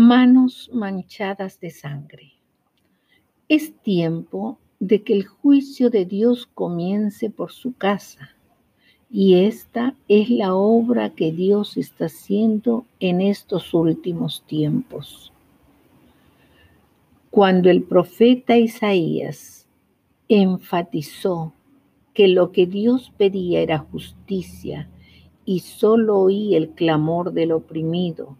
manos manchadas de sangre. Es tiempo de que el juicio de Dios comience por su casa. Y esta es la obra que Dios está haciendo en estos últimos tiempos. Cuando el profeta Isaías enfatizó que lo que Dios pedía era justicia y solo oía el clamor del oprimido,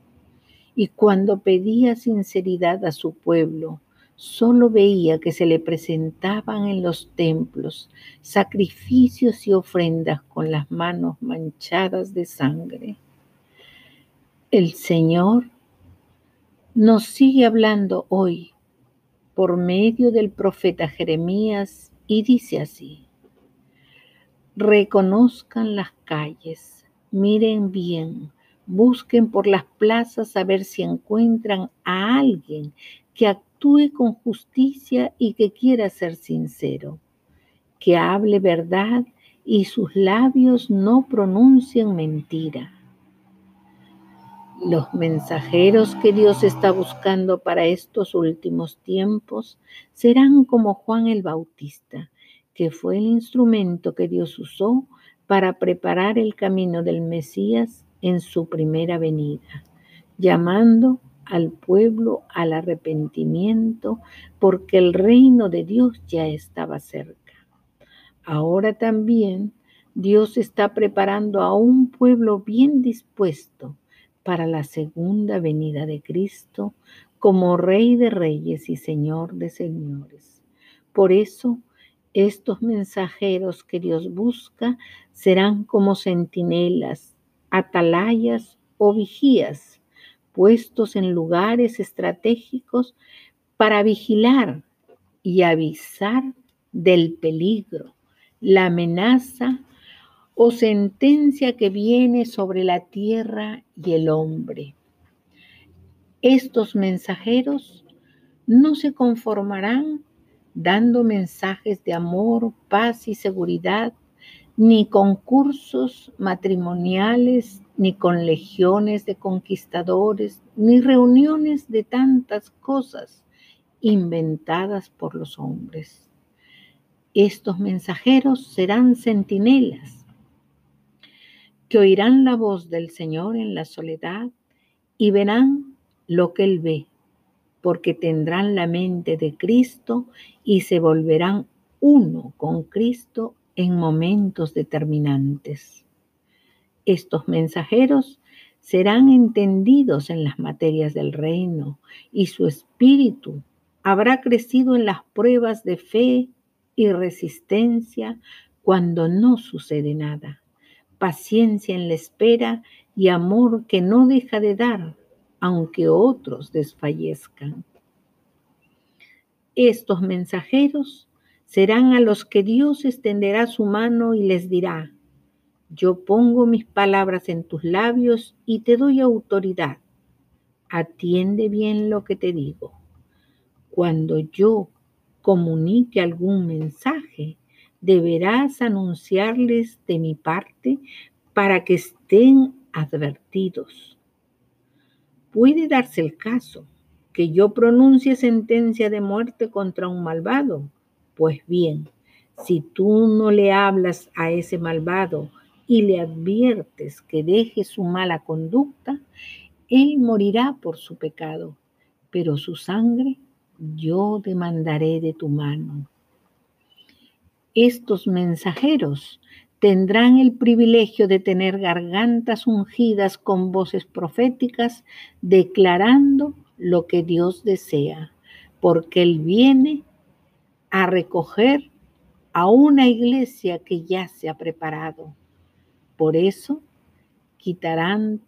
y cuando pedía sinceridad a su pueblo, solo veía que se le presentaban en los templos sacrificios y ofrendas con las manos manchadas de sangre. El Señor nos sigue hablando hoy por medio del profeta Jeremías y dice así, reconozcan las calles, miren bien, Busquen por las plazas a ver si encuentran a alguien que actúe con justicia y que quiera ser sincero, que hable verdad y sus labios no pronuncien mentira. Los mensajeros que Dios está buscando para estos últimos tiempos serán como Juan el Bautista, que fue el instrumento que Dios usó para preparar el camino del Mesías en su primera venida, llamando al pueblo al arrepentimiento porque el reino de Dios ya estaba cerca. Ahora también Dios está preparando a un pueblo bien dispuesto para la segunda venida de Cristo como Rey de Reyes y Señor de Señores. Por eso, estos mensajeros que Dios busca serán como centinelas atalayas o vigías puestos en lugares estratégicos para vigilar y avisar del peligro, la amenaza o sentencia que viene sobre la tierra y el hombre. Estos mensajeros no se conformarán dando mensajes de amor, paz y seguridad ni concursos matrimoniales, ni con legiones de conquistadores, ni reuniones de tantas cosas inventadas por los hombres. Estos mensajeros serán centinelas que oirán la voz del Señor en la soledad y verán lo que Él ve, porque tendrán la mente de Cristo y se volverán uno con Cristo en momentos determinantes. Estos mensajeros serán entendidos en las materias del reino y su espíritu habrá crecido en las pruebas de fe y resistencia cuando no sucede nada, paciencia en la espera y amor que no deja de dar aunque otros desfallezcan. Estos mensajeros serán a los que Dios extenderá su mano y les dirá, yo pongo mis palabras en tus labios y te doy autoridad. Atiende bien lo que te digo. Cuando yo comunique algún mensaje, deberás anunciarles de mi parte para que estén advertidos. Puede darse el caso que yo pronuncie sentencia de muerte contra un malvado pues bien, si tú no le hablas a ese malvado y le adviertes que deje su mala conducta, él morirá por su pecado, pero su sangre yo demandaré de tu mano. Estos mensajeros tendrán el privilegio de tener gargantas ungidas con voces proféticas, declarando lo que Dios desea, porque Él viene a recoger a una iglesia que ya se ha preparado. Por eso quitarán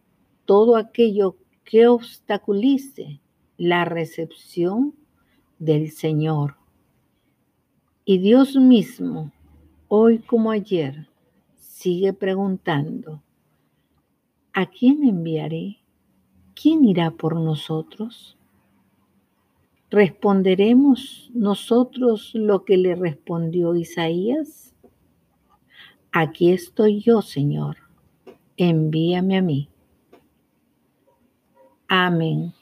todo aquello que obstaculice la recepción del Señor. Y Dios mismo, hoy como ayer, sigue preguntando, ¿a quién enviaré? ¿Quién irá por nosotros? ¿Responderemos nosotros lo que le respondió Isaías? Aquí estoy yo, Señor, envíame a mí. Amén.